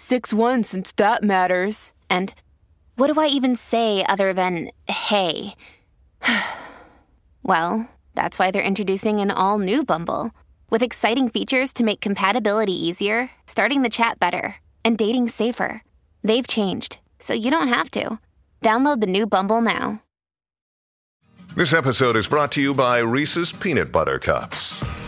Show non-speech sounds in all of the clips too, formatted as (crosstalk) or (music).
6 1 since that matters. And what do I even say other than hey? (sighs) well, that's why they're introducing an all new Bumble with exciting features to make compatibility easier, starting the chat better, and dating safer. They've changed, so you don't have to. Download the new Bumble now. This episode is brought to you by Reese's Peanut Butter Cups.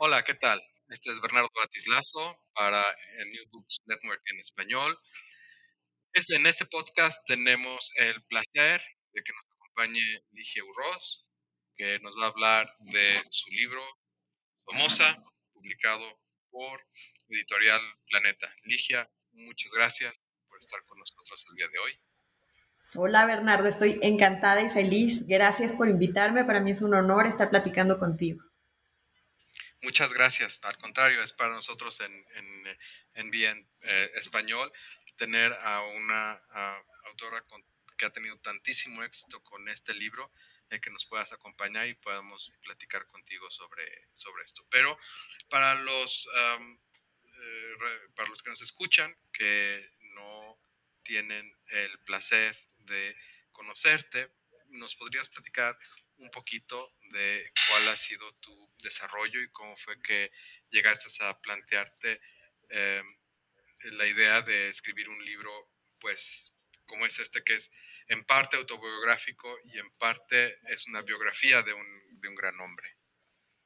Hola, ¿qué tal? Este es Bernardo Batislazo para New Books Network en español. Este, en este podcast tenemos el placer de que nos acompañe Ligia Urroz, que nos va a hablar de su libro Famosa, publicado por Editorial Planeta. Ligia, muchas gracias por estar con nosotros el día de hoy. Hola Bernardo, estoy encantada y feliz. Gracias por invitarme. Para mí es un honor estar platicando contigo. Muchas gracias. Al contrario, es para nosotros en, en, Bien eh, Español tener a una autora que ha tenido tantísimo éxito con este libro, eh, que nos puedas acompañar y podamos platicar contigo sobre, sobre esto. Pero para los, eh, para los que nos escuchan, que no tienen el placer de conocerte, ¿nos podrías platicar un poquito de cuál ha sido tu desarrollo y cómo fue que llegaste a plantearte em, la idea de escribir un libro, pues, como es este, que es en parte autobiográfico y en parte es una biografía de un, de un gran hombre?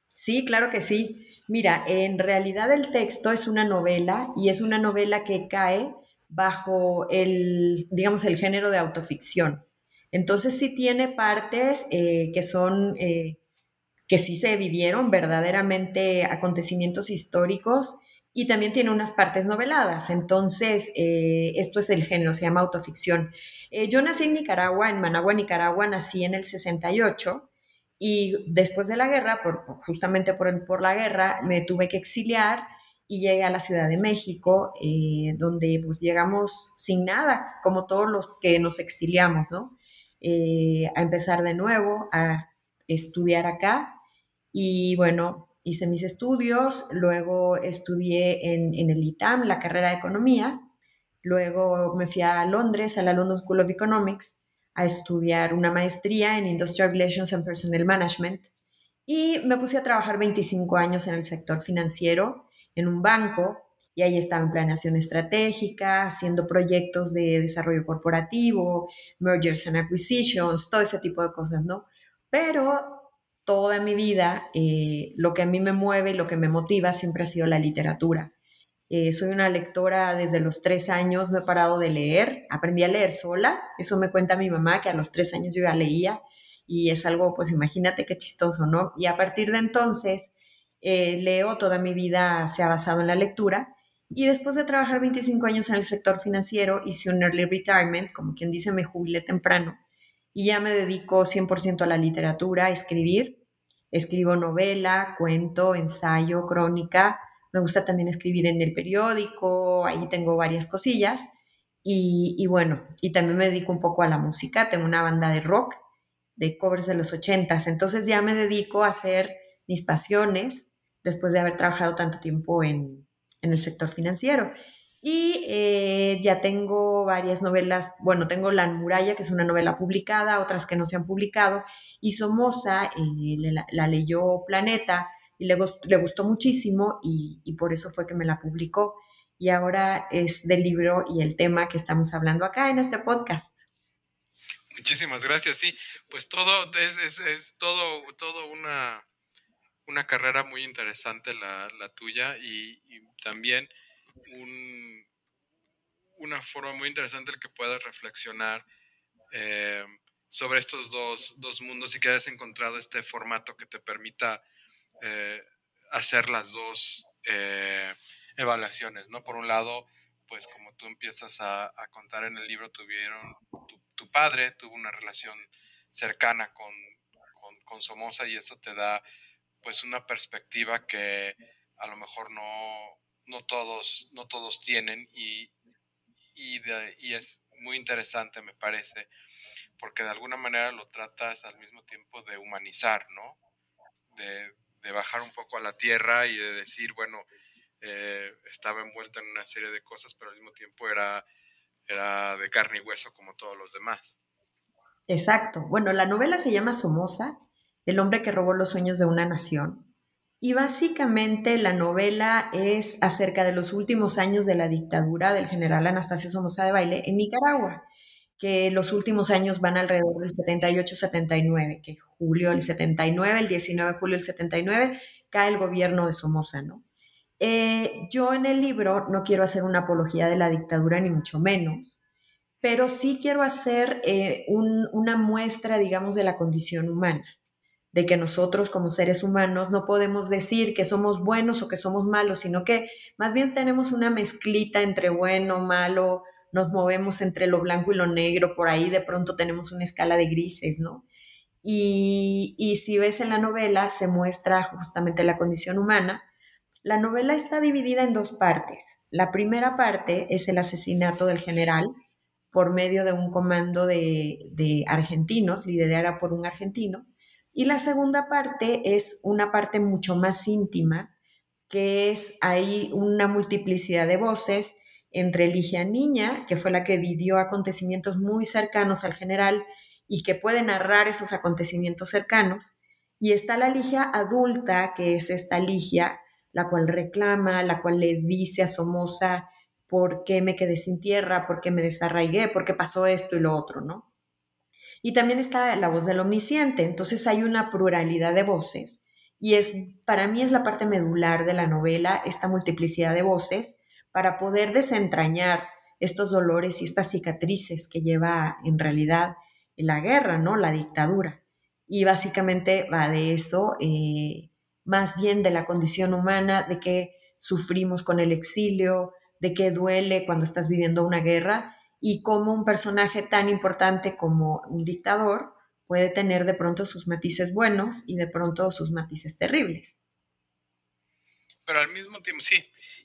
Sí, claro que sí. Mira, en realidad el texto es una novela y es una novela que cae bajo el, digamos, el género de autoficción. Entonces sí tiene partes eh, que son, eh, que sí se vivieron verdaderamente acontecimientos históricos y también tiene unas partes noveladas. Entonces, eh, esto es el género, se llama autoficción. yo nací en Nicaragua, en Managua, Nicaragua, nací en el 68 y después de la guerra, justamente por, por la guerra, me tuve que exiliar y llegué a la Ciudad de México, donde pues llegamos sin nada, como todos los que nos exiliamos, ¿no? Eh, a empezar de nuevo, a estudiar acá. Y bueno, hice mis estudios, luego estudié en, en, el ITAM, la carrera de economía, luego me fui a Londres, a la London School of Economics, a estudiar una maestría en Industrial Relations and Personnel Management. Y me puse a trabajar 25 años en el sector financiero en un banco y ahí estaba en planeación estratégica, haciendo proyectos de desarrollo corporativo, mergers and acquisitions, todo ese tipo de cosas, ¿no? Pero toda mi vida, eh, lo que a mí me mueve y lo que me motiva siempre ha sido la literatura. Eh, soy una lectora desde los tres años, no he parado de leer, aprendí a leer sola, eso me cuenta mi mamá, que a los tres años yo ya leía, y es algo, pues imagínate qué chistoso, ¿no? Y a partir de entonces eh, leo, toda mi vida se ha basado en la lectura. Y después de trabajar 25 años en el sector financiero, hice un early retirement, como quien dice, me jubilé temprano. Y ya me dedico 100% a la literatura, a escribir. Escribo novela, cuento, ensayo, crónica. Me gusta también escribir en el periódico, ahí tengo varias cosillas. Y, bueno, y también me dedico un poco a la música. Tengo una banda de rock, de covers de los 80s. Entonces ya me dedico a hacer mis pasiones después de haber trabajado tanto tiempo en, el sector financiero. Y eh, ya tengo varias novelas, bueno, tengo La Muralla, que es una novela publicada, otras que no se han publicado, y Somoza eh, la, leyó Planeta y le, le gustó muchísimo y, y, por eso fue que me la publicó. Y ahora es del libro y el tema que estamos hablando acá en este podcast. Muchísimas gracias, sí, pues todo es, es, es todo, todo una, una carrera muy interesante la, la tuya y, también un, una forma muy interesante en que puedas reflexionar eh, sobre estos dos, dos, mundos y que hayas encontrado este formato que te permita eh, hacer las dos eh, evaluaciones, ¿no? Por un lado, pues como tú empiezas a, a contar en el libro, tuvieron, tu, tu, padre tuvo una relación cercana con, con, con Somoza y eso te da pues una perspectiva que a lo mejor no, no todos, no todos tienen y, y, es muy interesante, me parece, porque de alguna manera lo tratas al mismo tiempo de humanizar, ¿no? De, bajar un poco a la tierra y de decir, bueno, eh, estaba envuelto en una serie de cosas, pero al mismo tiempo era, era de carne y hueso como todos los demás. Exacto. Bueno, la novela se llama Somoza, el hombre que robó los sueños de una nación. Y básicamente la novela es acerca de los últimos años de la dictadura del general Anastasio Somoza de Baile en Nicaragua, que los últimos años van alrededor del 78-79, que julio del 79, el 19 de julio del 79, cae el gobierno de Somoza, ¿no? Eh, yo en el libro no quiero hacer una apología de la dictadura, ni mucho menos, pero sí quiero hacer eh, una muestra, digamos, de la condición humana de que nosotros como seres humanos no podemos decir que somos buenos o que somos malos, sino que más bien tenemos una mezclita entre bueno, malo, nos movemos entre lo blanco y lo negro, por ahí de pronto tenemos una escala de grises, ¿no? Y, si ves en la novela se muestra justamente la condición humana. La novela está dividida en dos partes. La primera parte es el asesinato del general por medio de un comando de, de argentinos, liderada por un argentino, y la segunda parte es una parte mucho más íntima, que es ahí una multiplicidad de voces entre Ligia Niña, que fue la que vivió acontecimientos muy cercanos al general y que puede narrar esos acontecimientos cercanos, y está la Ligia adulta, que es esta Ligia, la cual reclama, la cual le dice a Somoza, ¿por qué me quedé sin tierra? ¿Por qué me desarraigué? ¿Por qué pasó esto y lo otro? ¿no? Y también está la voz del omnisciente, entonces hay una pluralidad de voces y es para mí es la parte medular de la novela esta multiplicidad de voces para poder desentrañar estos dolores y estas cicatrices que lleva en realidad la guerra, ¿no? La dictadura. Y básicamente va de eso, eh, más bien de la condición humana, de que sufrimos con el exilio, de que duele cuando estás viviendo una guerra y cómo un personaje tan importante como un dictador puede tener de pronto sus matices buenos y de pronto sus matices terribles. Pero al mismo tiempo, sí,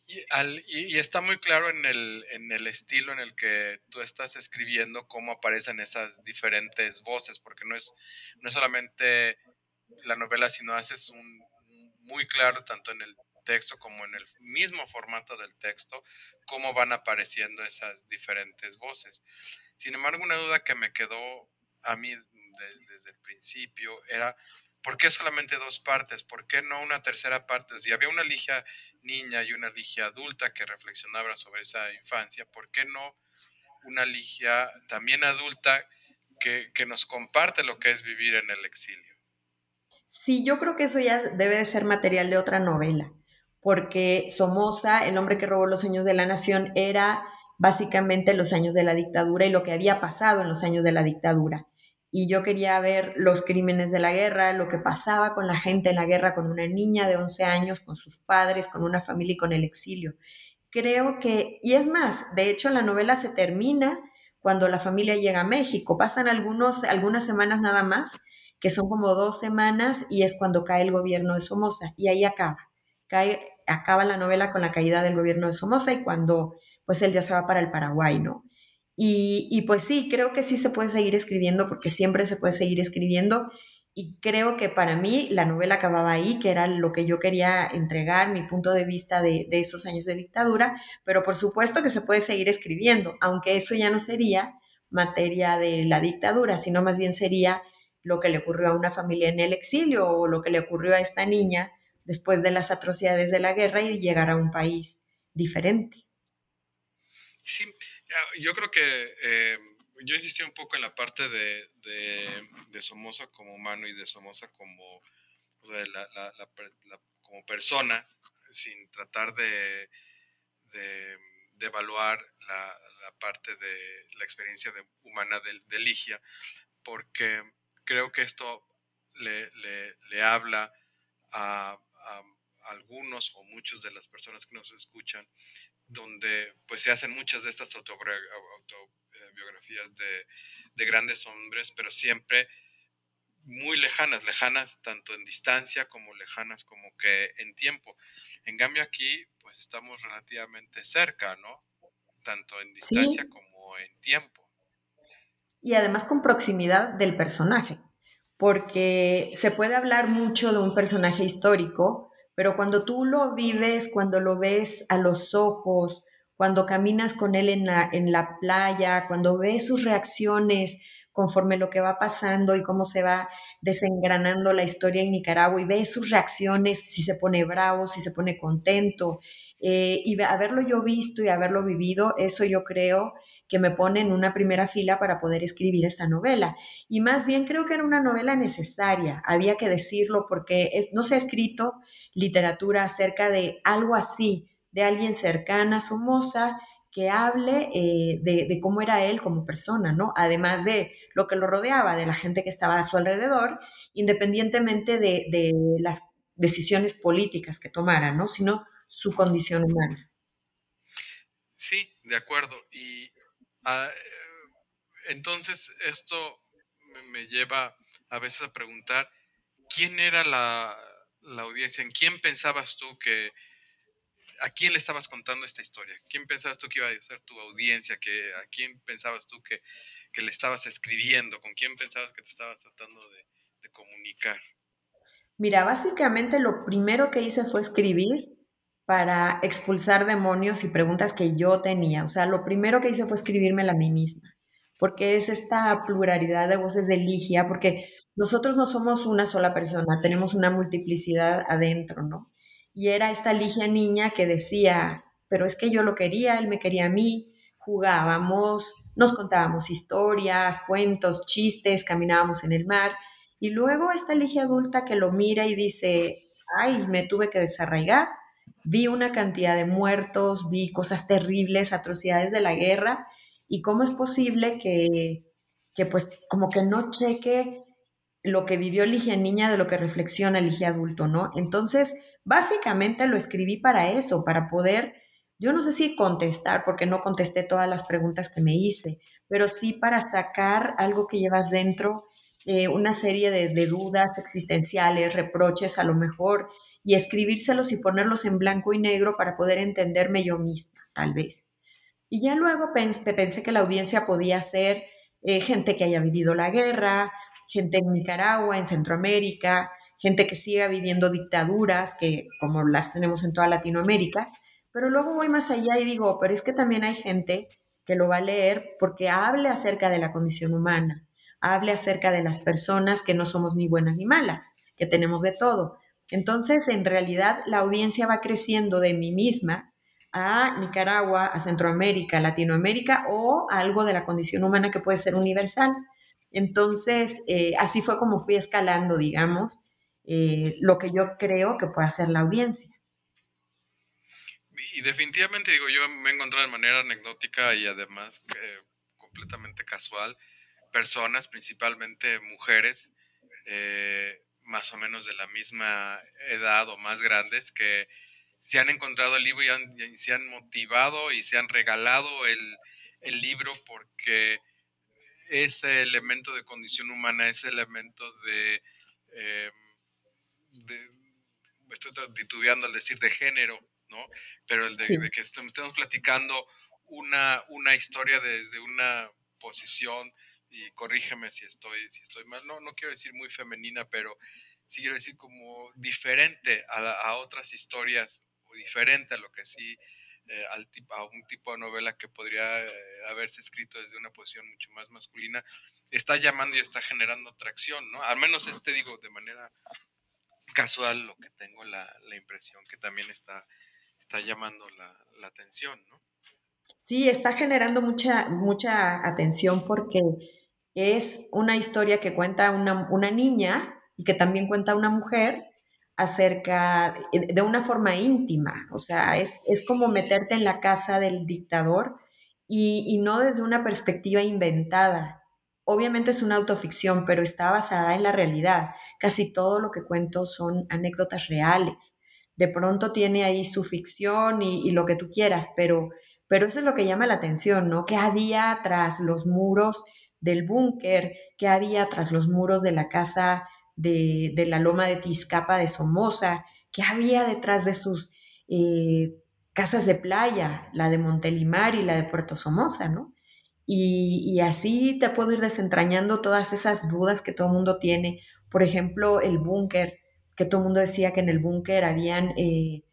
y, está muy claro en el, en el, estilo en el que tú estás escribiendo cómo aparecen esas diferentes voces, porque no es, no es solamente la novela, sino haces un muy claro tanto en el texto como en el mismo formato del texto, cómo van apareciendo esas diferentes voces. Sin embargo, una duda que me quedó a mí desde el principio era, ¿por qué solamente dos partes? ¿Por qué no una tercera parte? Si había una ligia niña y una ligia adulta que reflexionaba sobre esa infancia, ¿por qué no una ligia también adulta que, que nos comparte lo que es vivir en el exilio? Sí, yo creo que eso ya debe de ser material de otra novela porque Somoza, el hombre que robó los sueños de la nación, era básicamente los años de la dictadura y lo que había pasado en los años de la dictadura. Y yo quería ver los crímenes de la guerra, lo que pasaba con la gente en la guerra, con una niña de 11 años, con sus padres, con una familia y con el exilio. Creo que, y es más, de hecho la novela se termina cuando la familia llega a México. Pasan algunos, algunas semanas nada más, que son como dos semanas, y es cuando cae el gobierno de Somoza, y ahí acaba. Cae acaba la novela con la caída del gobierno de Somoza y cuando pues él ya se va para el Paraguay, ¿no? Y, pues sí, creo que sí se puede seguir escribiendo porque siempre se puede seguir escribiendo y creo que para mí la novela acababa ahí, que era lo que yo quería entregar, mi punto de vista de, de esos años de dictadura, pero por supuesto que se puede seguir escribiendo, aunque eso ya no sería materia de la dictadura, sino más bien sería lo que le ocurrió a una familia en el exilio o lo que le ocurrió a esta niña después de las atrocidades de la guerra y llegar a un país diferente. Sí, yo creo que eh, yo insistí un poco en la parte de, de, Somoza como humano y de Somoza como, como persona, sin tratar de, de, evaluar la, parte de la experiencia humana de, Ligia, porque creo que esto le, le, habla a, a, algunos o muchos de las personas que nos escuchan, donde pues se hacen muchas de estas autobiografías de, de grandes hombres, pero siempre muy lejanas, lejanas tanto en distancia como lejanas como que en tiempo. En cambio aquí, pues estamos relativamente cerca, ¿no? Tanto en distancia como en tiempo. Y además con proximidad del personaje, porque se puede hablar mucho de un personaje histórico, pero cuando tú lo vives, cuando lo ves a los ojos, cuando caminas con él en la, en la playa, cuando ves sus reacciones conforme lo que va pasando y cómo se va desengranando la historia en Nicaragua y ves sus reacciones, si se pone bravo, si se pone contento, eh, y haberlo yo visto y haberlo vivido, eso yo creo que me pone en una primera fila para poder escribir esta novela. Y más bien creo que era una novela necesaria, había que decirlo porque no se ha escrito literatura acerca de algo así, de alguien cercana a Somoza que hable eh, de, cómo era él como persona, ¿no? Además de lo que lo rodeaba, de la gente que estaba a su alrededor, independientemente de, las decisiones políticas que tomara, ¿no? Sino su condición humana. Sí, de acuerdo. Y Ah, entonces, esto me lleva a veces a preguntar, ¿quién era la, audiencia? ¿En quién pensabas tú que, a quién le estabas contando esta historia? ¿Quién pensabas tú que iba a ser tu audiencia? Que, ¿A quién pensabas tú que, le estabas escribiendo? ¿Con quién pensabas que te estabas tratando de, de comunicar? Mira, básicamente lo primero que hice fue escribir para expulsar demonios y preguntas que yo tenía. O sea, lo primero que hice fue escribírmela a mí misma, porque es esta pluralidad de voces de Ligia, porque nosotros no somos una sola persona, tenemos una multiplicidad adentro, ¿no? Y era esta Ligia niña que decía, pero es que yo lo quería, él me quería a mí, jugábamos, nos contábamos historias, cuentos, chistes, caminábamos en el mar, y luego esta Ligia adulta que lo mira y dice, ay, me tuve que desarraigar, vi una cantidad de muertos, vi cosas terribles, atrocidades de la guerra, y cómo es posible que, que pues como que no cheque lo que vivió Ligia niña de lo que reflexiona Ligia adulto, ¿no? Entonces, básicamente lo escribí para eso, para poder, yo no sé si contestar, porque no contesté todas las preguntas que me hice, pero sí para sacar algo que llevas dentro, eh, una serie de, de dudas existenciales, reproches a lo mejor, y escribírselos y ponerlos en blanco y negro para poder entenderme yo misma, tal vez. Y ya luego pensé, que la audiencia podía ser eh, gente que haya vivido la guerra, gente en Nicaragua, en Centroamérica, gente que siga viviendo dictaduras, que como las tenemos en toda Latinoamérica, pero luego voy más allá y digo, pero es que también hay gente que lo va a leer porque hable acerca de la condición humana, hable acerca de las personas que no somos ni buenas ni malas, que tenemos de todo. Entonces, en realidad, la audiencia va creciendo de mí misma a Nicaragua, a Centroamérica, Latinoamérica o algo de la condición humana que puede ser universal. Entonces, eh, así fue como fui escalando, digamos, eh, lo que yo creo que puede hacer la audiencia. Y definitivamente, digo, yo me he encontrado de manera anecdótica y además eh, completamente casual, personas, principalmente mujeres, más o menos de la misma edad o más grandes que se han encontrado el libro y, se han motivado y se han regalado el, libro porque ese elemento de condición humana, ese elemento de, eh, estoy titubeando al decir de género, ¿no? Pero el de, que estemos platicando una, una historia desde una posición y corrígeme si estoy, si estoy mal, no, no quiero decir muy femenina, pero sí quiero decir como diferente a, otras historias o diferente a lo que sí, eh, al a un tipo de novela que podría eh, haberse escrito desde una posición mucho más masculina, está llamando y está generando atracción, ¿no? Al menos este digo de manera casual lo que tengo la, la impresión que también está, está llamando la, la atención, ¿no? Sí, está generando mucha, mucha atención porque es una historia que cuenta una, una niña y que también cuenta una mujer acerca de una forma íntima, o sea, es, como meterte en la casa del dictador y, y, no desde una perspectiva inventada. Obviamente es una autoficción, pero está basada en la realidad. Casi todo lo que cuento son anécdotas reales. De pronto tiene ahí su ficción y, y lo que tú quieras, pero, pero eso es lo que llama la atención, ¿no? Que había tras los muros del búnker, que había tras los muros de la casa de, la loma de Tizcapa de Somoza, que había detrás de sus eh, casas de playa, la de Montelimar y la de Puerto Somoza, ¿no? Y, así te puedo ir desentrañando todas esas dudas que todo el mundo tiene. Por ejemplo, el búnker, que todo el mundo decía que en el búnker habían eh,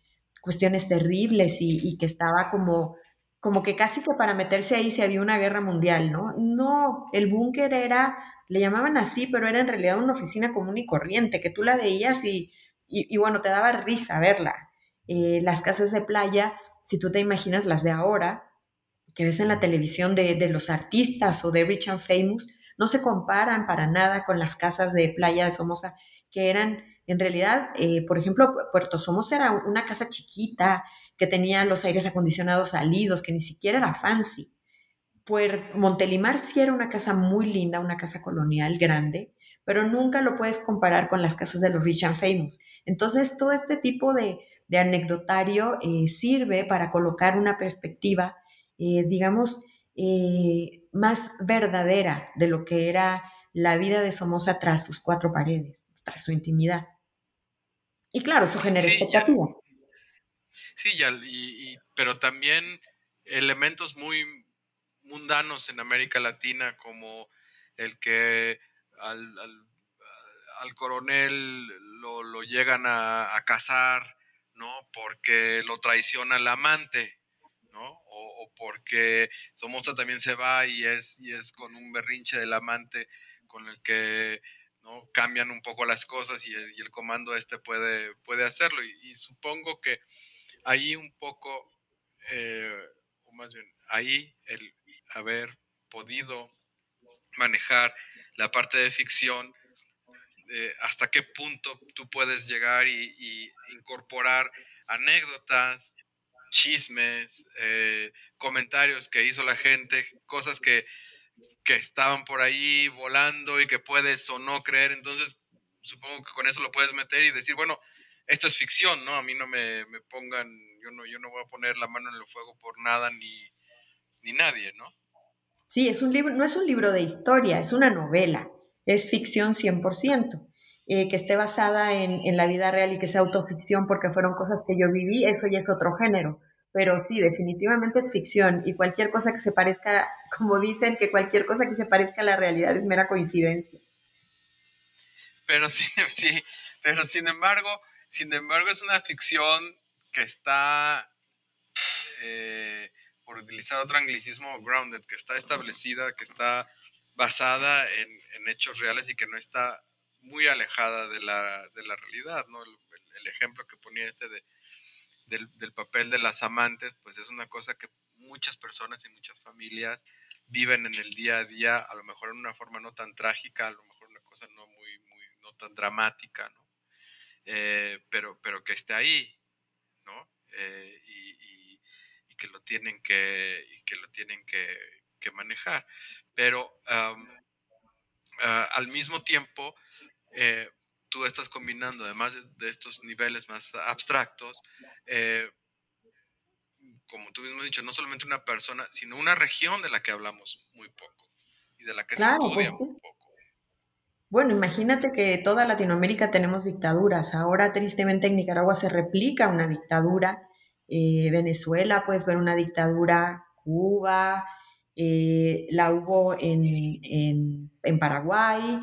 cuestiones terribles y, que estaba como, como que casi que para meterse ahí se había una guerra mundial, ¿no? No, el búnker era le llamaban así, pero era en realidad una oficina común y corriente, que tú la veías y, y, bueno, te daba risa verla. Eh, las casas de playa, si tú te imaginas las de ahora, que ves en la televisión de, de, los artistas o de Rich and Famous, no se comparan para nada con las casas de playa de Somoza, que eran, en realidad, eh, por ejemplo, Puerto Somoza era una casa chiquita, que tenía los aires acondicionados salidos, que ni siquiera era fancy. Montelimar sí era una casa muy linda, una casa colonial grande, pero nunca lo puedes comparar con las casas de los rich and famous. Entonces, todo este tipo de, anecdotario eh, sirve para colocar una perspectiva, eh, digamos, eh, más verdadera de lo que era la vida de Somoza tras sus cuatro paredes, tras su intimidad. Y claro, eso genera expectativa. Sí, y, pero también elementos muy, mundanos en América Latina, como el que al, al, coronel lo, lo llegan a, a, casar, ¿no? Porque lo traiciona el amante, ¿no? O, porque Somoza también se va y es, y es con un berrinche del amante con el que ¿no? cambian un poco las cosas y el, comando este puede, puede hacerlo. Y, supongo que ahí un poco, eh, o más bien, ahí el, haber podido manejar la parte de ficción, hasta qué punto tú puedes llegar y, incorporar anécdotas, chismes, eh, comentarios que hizo la gente, cosas que, que estaban por ahí volando y que puedes o no creer. Entonces, supongo que con eso lo puedes meter y decir, bueno, esto es ficción, ¿no? A mí no me, me pongan, yo no, yo no voy a poner la mano en el fuego por nada ni, ni nadie, ¿no? Sí, es un libro, no es un libro de historia, es una novela, es ficción 100%. Eh, que esté basada en, en, la vida real y que sea autoficción porque fueron cosas que yo viví, eso ya es otro género. Pero sí, definitivamente es ficción y cualquier cosa que se parezca, (laughs) como dicen, que cualquier cosa que se parezca a la realidad es mera coincidencia. Pero (laughs) sí, sí, pero sin embargo, sin embargo es una ficción que está eh, por utilizar otro anglicismo, grounded, que está establecida, que está basada en, hechos reales y que no está muy alejada de la, de la realidad, ¿no? El, ejemplo que ponía este de, del, papel de las amantes, pues es una cosa que muchas personas y muchas familias viven en el día a día, a lo mejor en una forma no tan trágica, a lo mejor una cosa no muy, muy, no tan dramática, ¿no? Eh, pero, pero que esté ahí, ¿no? Eh, y que lo tienen que, que, lo tienen que, manejar. Pero ah, al mismo tiempo, eh, tú estás combinando, además de, estos niveles más abstractos, eh, como tú mismo has dicho, no solamente una persona, sino una región de la que hablamos muy poco y de la que se estudia pues muy poco. Bueno, imagínate que toda Latinoamérica tenemos dictaduras. Ahora, tristemente, en Nicaragua se replica una dictadura eh, Venezuela, puedes ver una dictadura, Cuba, eh, la hubo en, Paraguay,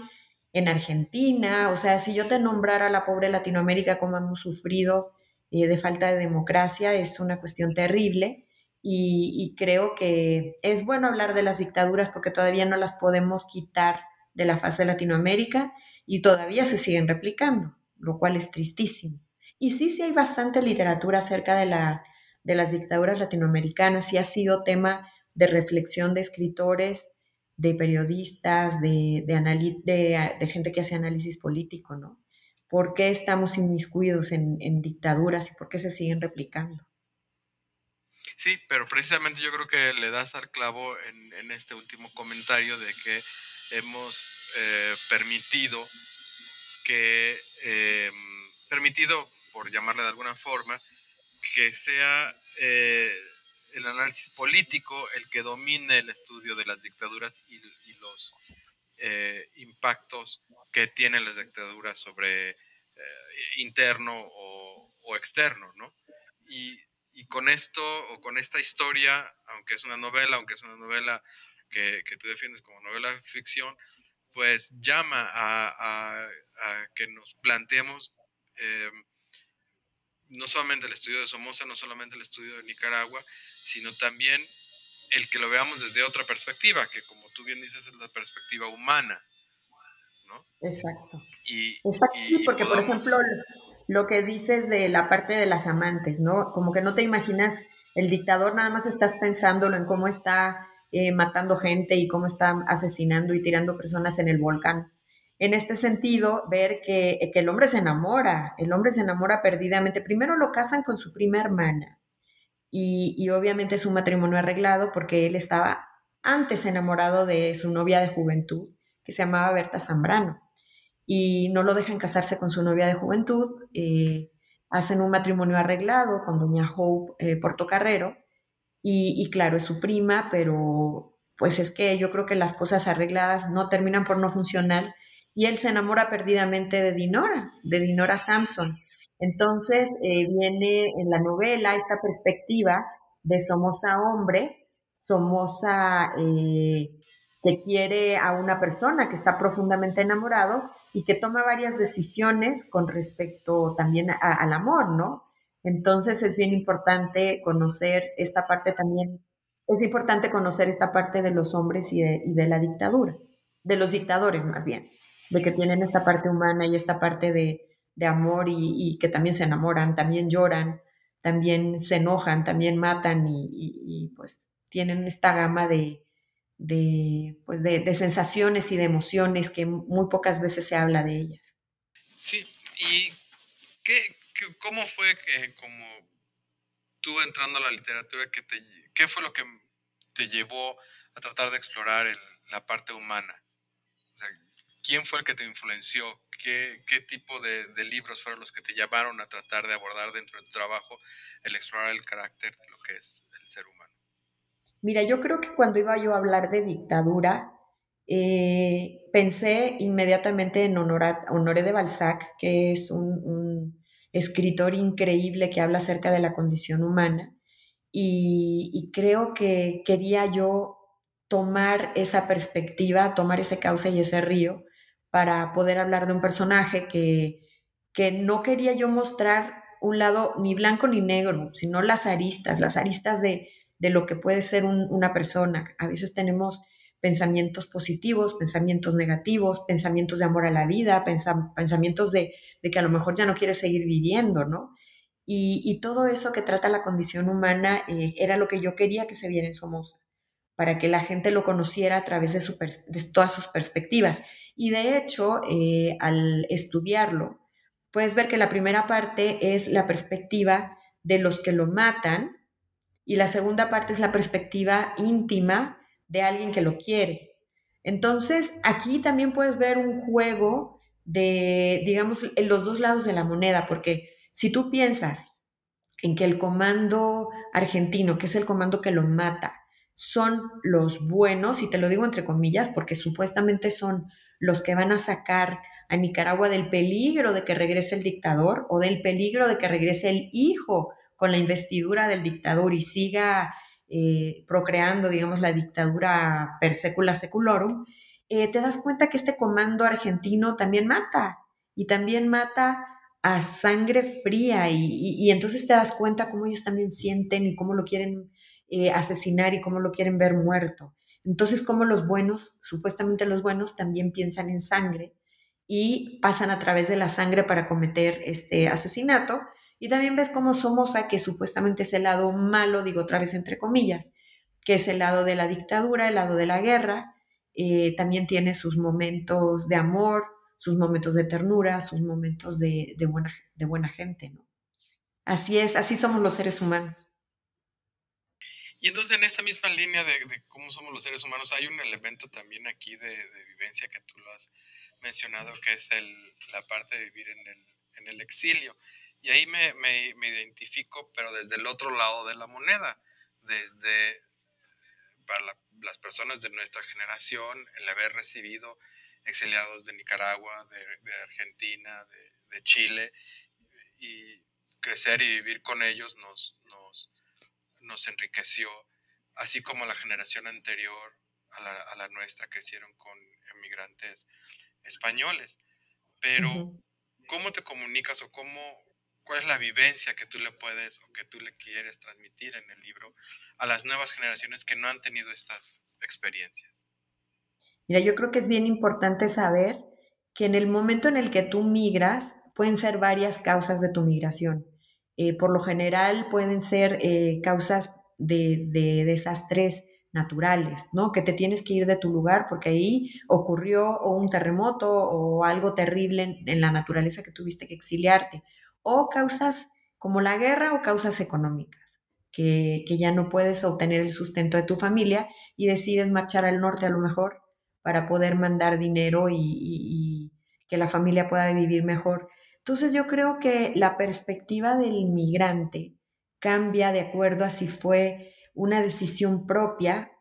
en Argentina, o sea, si yo te nombrara la pobre Latinoamérica como hemos sufrido eh, de falta de democracia, es una cuestión terrible. y, creo que es bueno hablar de las dictaduras porque todavía no las podemos quitar de la faz de Latinoamérica y todavía se siguen replicando, lo cual es tristísimo. Y sí, sí hay bastante literatura acerca de, la, de las dictaduras latinoamericanas, sí ha sido tema de reflexión de escritores, de periodistas, de, de, gente que hace análisis político, ¿no? ¿Por qué estamos inmiscuidos en, en dictaduras y por qué se siguen replicando? Sí, pero precisamente yo creo que le das al clavo en este último comentario de que hemos eh, permitido que, eh, permitido, por llamarle de alguna forma, que sea eh, el análisis político el que domine el estudio de las dictaduras y, los impactos que tienen las dictaduras sobre interno o, o, externo, ¿no? Y, y con esto o con esta historia, aunque es una novela, aunque es una novela que, tú defiendes como novela ficción, pues llama a, que nos planteemos em, no solamente el estudio de Somoza, no solamente el estudio de Nicaragua, sino también el que lo veamos desde otra perspectiva, que como tú bien dices es la perspectiva humana. ¿no? Exacto. Y, Exacto, sí, porque por ejemplo lo que dices de la parte de las amantes, ¿no? Como que no te imaginas el dictador, nada más estás pensándolo en cómo está eh, matando gente y cómo está asesinando y tirando personas en el volcán. En este sentido, ver que, el hombre se enamora, el hombre se enamora perdidamente. Primero lo casan con su prima hermana y, obviamente es un matrimonio arreglado porque él estaba antes enamorado de su novia de juventud, que se llamaba Berta Zambrano, y no lo dejan casarse con su novia de juventud. Eh, hacen un matrimonio arreglado con doña Hope eh, Portocarrero y, claro, es su prima, pero pues es que yo creo que las cosas arregladas no terminan por no funcionar y él se enamora perdidamente de Dinora, de Dinora Samson. Entonces eh, viene en la novela esta perspectiva de Somoza hombre, Somoza eh, que quiere a una persona que está profundamente enamorado y que toma varias decisiones con respecto también al amor, ¿no? Entonces es bien importante conocer esta parte también, es importante conocer esta parte de los hombres y de, la dictadura, de los dictadores más bien, de que tienen esta parte humana y esta parte de, amor y, que también se enamoran, también lloran, también se enojan, también matan y, pues tienen esta gama de, pues de, sensaciones y de emociones que muy pocas veces se habla de ellas. Sí, ¿y qué, ¿Cómo fue que, como tú entrando a la literatura, que te, qué fue lo que te llevó a tratar de explorar la parte humana? O sea, ¿Quién fue el que te influenció? ¿Qué, qué tipo de, de, libros fueron los que te llevaron a tratar de abordar dentro de tu trabajo el explorar el carácter de lo que es el ser humano? Mira, yo creo que cuando iba yo a hablar de dictadura, eh, pensé inmediatamente en Honoré de Balzac, que es un escritor increíble que habla acerca de la condición humana y, creo que quería yo tomar esa perspectiva, tomar ese cauce y ese río para poder hablar de un personaje que, que no quería yo mostrar un lado ni blanco ni negro, sino las aristas, las aristas de, de lo que puede ser una persona. A veces tenemos pensamientos positivos, pensamientos negativos, pensamientos de amor a la vida, pensamientos de, que a lo mejor ya no quieres seguir viviendo, ¿no? Y, todo eso que trata la condición humana eh, era lo que yo quería que se viera en Somoza, para que la gente lo conociera a través de, todas sus perspectivas. Y de hecho, eh, al estudiarlo, puedes ver que la primera parte es la perspectiva de los que lo matan y la segunda parte es la perspectiva íntima de alguien que lo quiere. Entonces, aquí también puedes ver un juego de, digamos, los dos lados de la moneda, porque si tú piensas en que el comando argentino, que es el comando que lo mata, son los buenos, y te lo digo entre comillas, porque supuestamente son los que van a sacar a Nicaragua del peligro de que regrese el dictador o del peligro de que regrese el hijo con la investidura del dictador y siga eh, procreando, digamos, la dictadura per secula seculorum, eh, te das cuenta que este comando argentino también mata y también mata a sangre fría y, entonces te das cuenta cómo ellos también sienten y cómo lo quieren eh, asesinar y cómo lo quieren ver muerto. Entonces, como los buenos, supuestamente los buenos, también piensan en sangre y pasan a través de la sangre para cometer este asesinato. Y también ves cómo Somoza, que supuestamente es el lado malo, digo otra vez entre comillas, que es el lado de la dictadura, el lado de la guerra, eh, también tiene sus momentos de amor, sus momentos de ternura, sus momentos de, buena, de buena gente, ¿no? Así es, así somos los seres humanos. Y entonces en esta misma línea de, cómo somos los seres humanos, hay un elemento también aquí de, vivencia que tú lo has mencionado, que es la parte de vivir en el, exilio. Y ahí me, identifico, pero desde el otro lado de la moneda, desde para las personas de nuestra generación, el haber recibido exiliados de Nicaragua, de, Argentina, de, Chile, y crecer y vivir con ellos nos, nos, nos enriqueció, así como la generación anterior a la, a la nuestra crecieron con emigrantes españoles. Pero, ¿cómo te comunicas o cómo, cuál es la vivencia que tú le puedes o que tú le quieres transmitir en el libro a las nuevas generaciones que no han tenido estas experiencias? Mira, yo creo que es bien importante saber que en el momento en el que tú migras, pueden ser varias causas de tu migración. Eh, por lo general pueden ser eh, causas de, desastres naturales, ¿no? Que te tienes que ir de tu lugar porque ahí ocurrió o un terremoto o algo terrible en, la naturaleza que tuviste que exiliarte. O causas como la guerra o causas económicas, que, que ya no puedes obtener el sustento de tu familia y decides marchar al norte a lo mejor para poder mandar dinero y, que la familia pueda vivir mejor. Entonces yo creo que la perspectiva del inmigrante cambia de acuerdo a si fue una decisión propia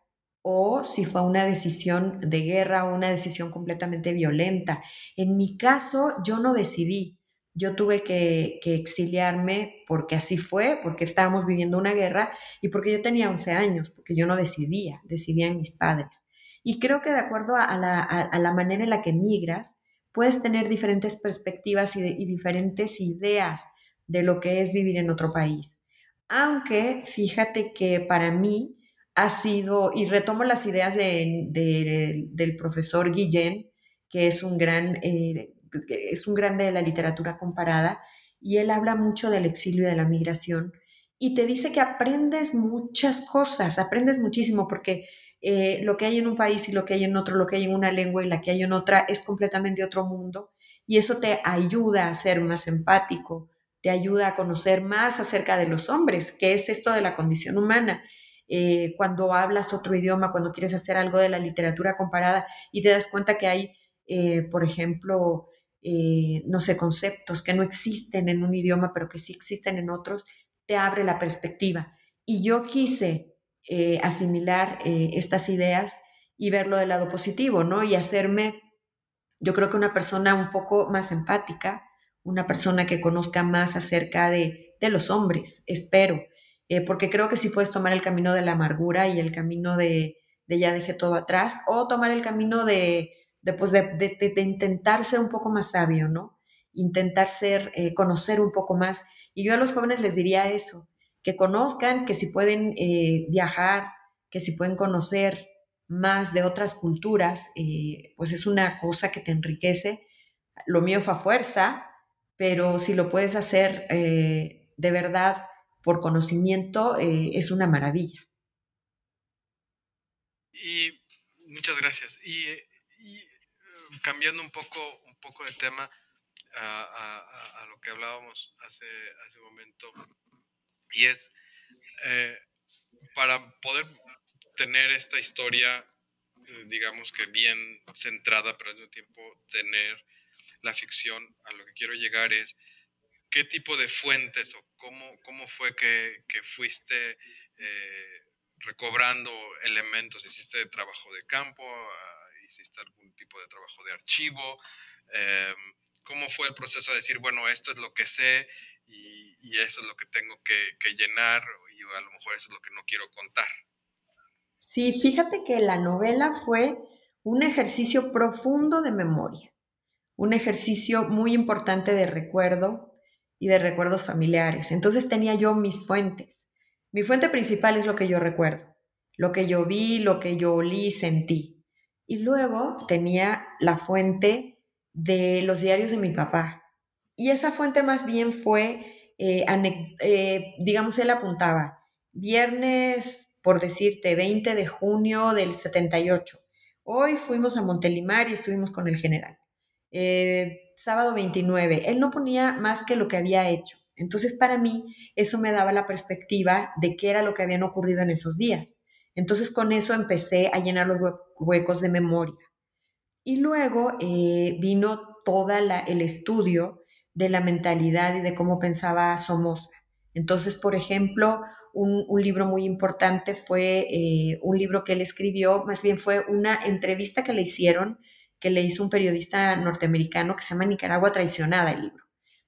o si fue una decisión de guerra o una decisión completamente violenta. En mi caso, yo no decidí. Yo tuve que, que, exiliarme porque así fue, porque estábamos viviendo una guerra y porque yo tenía 11 años, porque yo no decidía, decidían mis padres. Y creo que de acuerdo a la, manera en la que migras, puedes tener diferentes perspectivas y, diferentes ideas de lo que es vivir en otro país. Aunque fíjate que para mí ha sido, y retomo las ideas del profesor Guillén, que es un gran, eh, es un grande de la literatura comparada, y él habla mucho del exilio y de la migración, y te dice que aprendes muchas cosas, aprendes muchísimo, porque eh, lo que hay en un país y lo que hay en otro, lo que hay en una lengua y la que hay en otra es completamente otro mundo y eso te ayuda a ser más empático, te ayuda a conocer más acerca de los hombres, que es esto de la condición humana. Eh, cuando hablas otro idioma, cuando quieres hacer algo de la literatura comparada y te das cuenta que hay, eh, por ejemplo, no sé, conceptos que no existen en un idioma, pero que sí existen en otros, te abre la perspectiva. Y yo quise eh, asimilar eh, estas ideas y verlo del lado positivo, ¿no? Y hacerme, yo creo que una persona un poco más empática, una persona que conozca más acerca de, de los hombres, espero, eh, porque creo que si puedes tomar el camino de la amargura y el camino de, de ya dejé todo atrás, o tomar el camino de, de, de, intentar ser un poco más sabio, ¿no? Intentar ser, conocer un poco más. Y yo a los jóvenes les diría eso, que conozcan, que si pueden eh, viajar, que si pueden conocer más de otras culturas, eh, pues es una cosa que te enriquece. Lo mío fue a fuerza, pero si lo puedes hacer eh, de verdad por conocimiento, es una maravilla. Y muchas gracias. Y, cambiando un poco, un poco de tema a, lo que hablábamos hace, hace un momento, y es eh, para poder tener esta historia, eh, digamos que bien centrada, pero al mismo tiempo tener la ficción, a lo que quiero llegar es qué tipo de fuentes o cómo, cómo fue que, que fuiste eh, recobrando elementos. ¿Hiciste trabajo de campo? Ah, ¿Hiciste algún tipo de trabajo de archivo? Em, ¿Cómo fue el proceso de decir, bueno, esto es lo que sé y, eso es lo que tengo que, llenar y a lo mejor eso es lo que no quiero contar. Sí, fíjate que la novela fue un ejercicio profundo de memoria, un ejercicio muy importante de recuerdo y de recuerdos familiares. Entonces tenía yo mis fuentes. Mi fuente principal es lo que yo recuerdo, lo que yo vi, lo que yo olí, sentí. Y luego tenía la fuente de los diarios de mi papá. Y esa fuente más bien fue, eh, eh, digamos, él apuntaba, viernes, por decirte, 20 de junio del 78. Hoy fuimos a Montelimar y estuvimos con el general. Eh, sábado 29. Él no ponía más que lo que había hecho. Entonces, para mí, eso me daba la perspectiva de qué era lo que habían ocurrido en esos días. Entonces, con eso empecé a llenar los huecos de memoria. Y luego eh, vino todo el estudio de la mentalidad y de cómo pensaba Somoza. Entonces, por ejemplo, un, libro muy importante fue eh, un libro que él escribió, más bien fue una entrevista que le hicieron, que le hizo un periodista norteamericano que se llama Nicaragua Traicionada, el libro.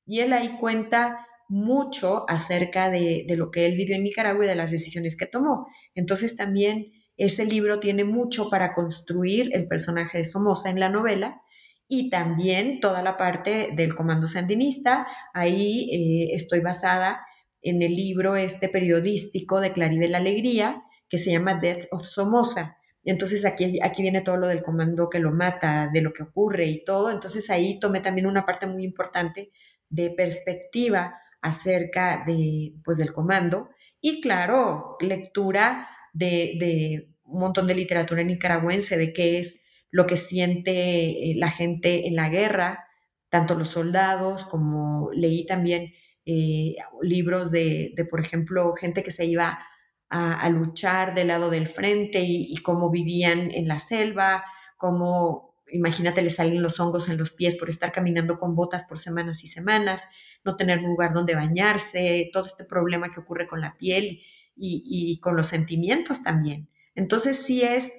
Y él ahí cuenta mucho acerca de, de lo que él vivió en Nicaragua y de las decisiones que tomó. Entonces también ese libro tiene mucho para construir el personaje de Somoza en la novela y también toda la parte del comando sandinista. Ahí eh, estoy basada en el libro este periodístico de Claribel Alegría que se llama Death of Somoza. Entonces aquí, aquí viene todo lo del comando que lo mata, de lo que ocurre y todo. Entonces ahí tomé también una parte muy importante de perspectiva acerca de, pues, del comando y claro, lectura de, un montón de literatura nicaragüense, de qué es lo que siente eh, la gente en la guerra, tanto los soldados como leí también eh, libros de, por ejemplo, gente que se iba a, luchar del lado del frente y, cómo vivían en la selva, cómo, imagínate, le salen los hongos en los pies por estar caminando con botas por semanas y semanas, no tener un lugar donde bañarse, todo este problema que ocurre con la piel y, con los sentimientos también. Entonces sí es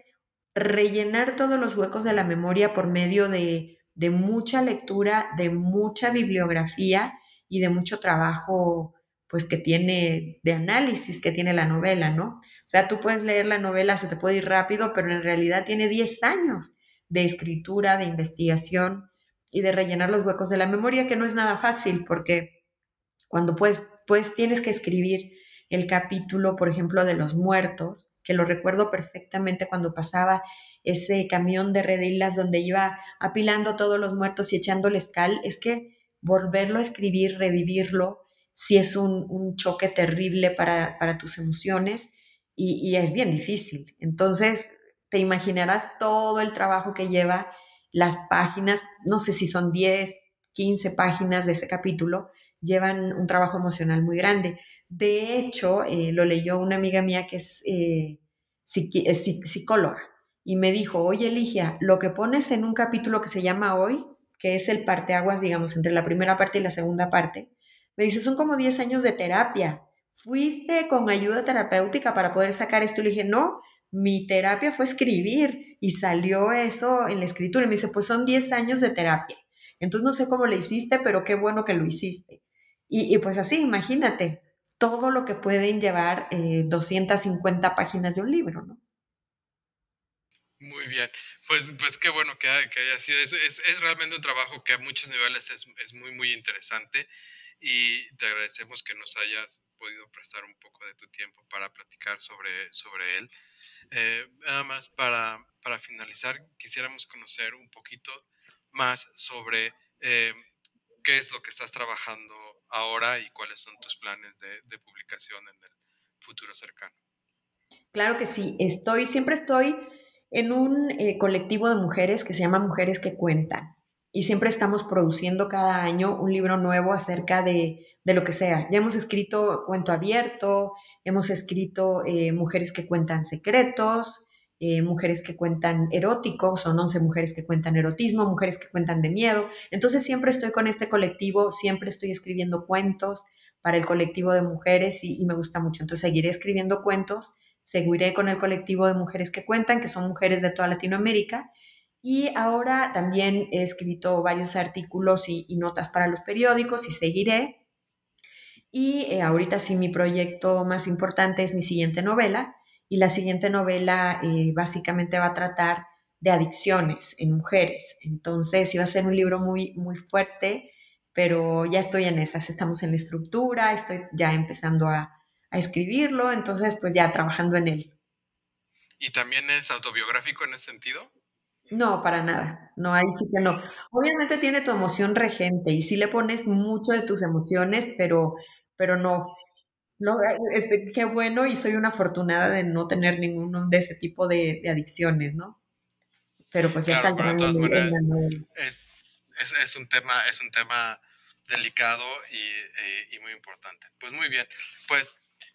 rellenar todos los huecos de la memoria por medio de, mucha lectura, de mucha bibliografía y de mucho trabajo pues que tiene de análisis que tiene la novela, ¿no? O sea, tú puedes leer la novela, se te puede ir rápido, pero en realidad tiene 10 años de escritura, de investigación y de rellenar los huecos de la memoria, que no es nada fácil porque cuando pues, pues tienes que escribir el capítulo, por ejemplo, de los muertos, que lo recuerdo perfectamente cuando pasaba ese camión de redilas donde iba apilando todos los muertos y echándoles cal, es que volverlo a escribir, revivirlo, sí es un, choque terrible para, tus emociones y, y, es bien difícil. Entonces, te imaginarás todo el trabajo que lleva las páginas, no sé si son 10, 15 páginas de ese capítulo, llevan un trabajo emocional muy grande. De hecho, eh, lo leyó una amiga mía que es, eh, psicóloga y me dijo, oye Eligia, lo que pones en un capítulo que se llama Hoy, que es el parteaguas, digamos, entre la primera parte y la segunda parte, me dice, son como 10 años de terapia. ¿Fuiste con ayuda terapéutica para poder sacar esto? Le dije, no, mi terapia fue escribir y salió eso en la escritura. Y me dice, pues son 10 años de terapia. Entonces no sé cómo le hiciste, pero qué bueno que lo hiciste. Y, pues así, imagínate todo lo que pueden llevar 250 eh, páginas de un libro, ¿no? Muy bien, pues, pues qué bueno que, haya sido eso. Es, realmente un trabajo que a muchos niveles es, muy, muy interesante y te agradecemos que nos hayas podido prestar un poco de tu tiempo para platicar sobre, sobre él. Eh, nada más para, para, finalizar, quisiéramos conocer un poquito más sobre eh, qué es lo que estás trabajando ahora y cuáles son tus planes de, publicación en el futuro cercano. Claro que sí, estoy, siempre estoy en un eh, colectivo de mujeres que se llama Mujeres que Cuentan y siempre estamos produciendo cada año un libro nuevo acerca de, lo que sea. Ya hemos escrito Cuento Abierto, hemos escrito eh, Mujeres que Cuentan Secretos, eh, mujeres que cuentan erótico, son 11 mujeres que cuentan erotismo, mujeres que cuentan de miedo. Entonces siempre estoy con este colectivo, siempre estoy escribiendo cuentos para el colectivo de mujeres y, me gusta mucho. Entonces seguiré escribiendo cuentos, seguiré con el colectivo de mujeres que cuentan, que son mujeres de toda Latinoamérica. Y ahora también he escrito varios artículos y, notas para los periódicos y seguiré. Y eh, ahorita sí mi proyecto más importante es mi siguiente novela y la siguiente novela eh, básicamente va a tratar de adicciones en mujeres. Entonces iba a ser un libro muy, muy fuerte, pero ya estoy en esas, estamos en la estructura, estoy ya empezando a, a escribirlo, entonces pues ya trabajando en él. ¿Y también es autobiográfico en ese sentido? No, para nada. No, ahí sí que no. Obviamente tiene tu emoción regente y sí le pones mucho de tus emociones, pero, pero no. No, este, qué bueno y soy una afortunada de no tener ninguno de ese tipo de, de adicciones, ¿no? Pero pues ya Claro, en, la es, es, es un tema, es un tema delicado y, eh, y muy importante. Pues muy bien. Pues,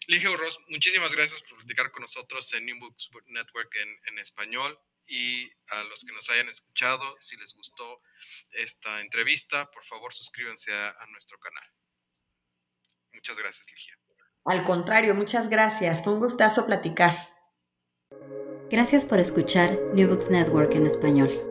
Ligia Urroz, muchísimas gracias por platicar con nosotros en New Books Network en, en español. Y a los que nos hayan escuchado, si les gustó esta entrevista, por favor suscríbanse a, a nuestro canal. Muchas gracias, Ligia. Al contrario, muchas gracias. Fue un gustazo platicar. Gracias por escuchar New Books Network en español.